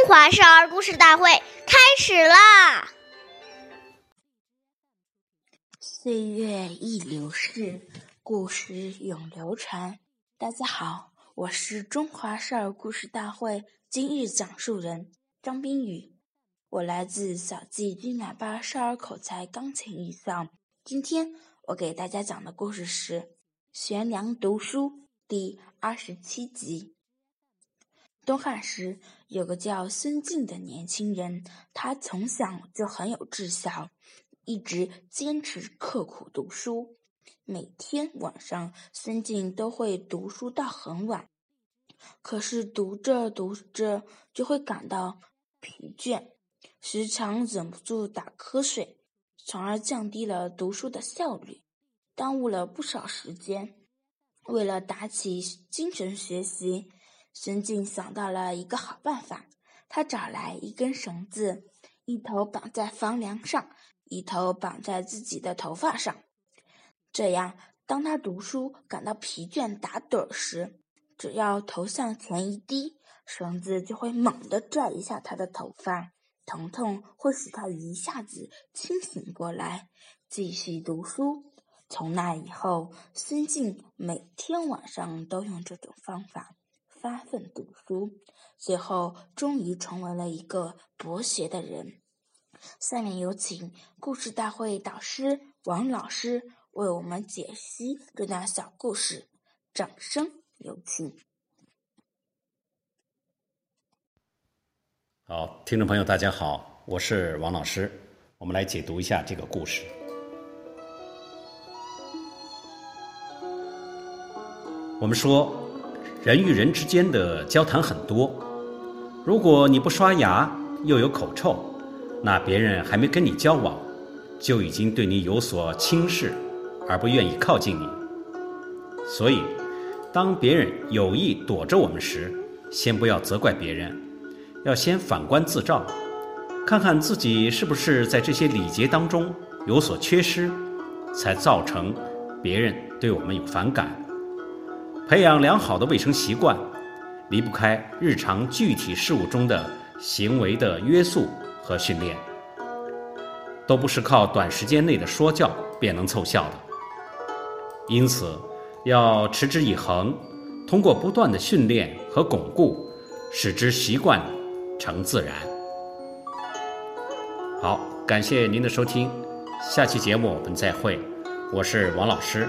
中华少儿故事大会开始啦！岁月易流逝，故事永流传。大家好，我是中华少儿故事大会今日讲述人张冰雨，我来自小季军喇叭少儿口才钢琴艺校。今天我给大家讲的故事是《悬梁读书》第二十七集。东汉时，有个叫孙敬的年轻人，他从小就很有志向，一直坚持刻苦读书。每天晚上，孙敬都会读书到很晚，可是读着读着就会感到疲倦，时常忍不住打瞌睡，从而降低了读书的效率，耽误了不少时间。为了打起精神学习。孙敬想到了一个好办法，他找来一根绳子，一头绑在房梁上，一头绑在自己的头发上。这样，当他读书感到疲倦打盹时，只要头向前一低，绳子就会猛地拽一下他的头发，疼痛会使他一下子清醒过来，继续读书。从那以后，孙敬每天晚上都用这种方法。发奋读书，最后终于成为了一个博学的人。下面有请故事大会导师王老师为我们解析这段小故事，掌声有请。好，听众朋友，大家好，我是王老师，我们来解读一下这个故事。我们说。人与人之间的交谈很多，如果你不刷牙又有口臭，那别人还没跟你交往，就已经对你有所轻视，而不愿意靠近你。所以，当别人有意躲着我们时，先不要责怪别人，要先反观自照，看看自己是不是在这些礼节当中有所缺失，才造成别人对我们有反感。培养良好的卫生习惯，离不开日常具体事务中的行为的约束和训练，都不是靠短时间内的说教便能凑效的。因此，要持之以恒，通过不断的训练和巩固，使之习惯成自然。好，感谢您的收听，下期节目我们再会，我是王老师。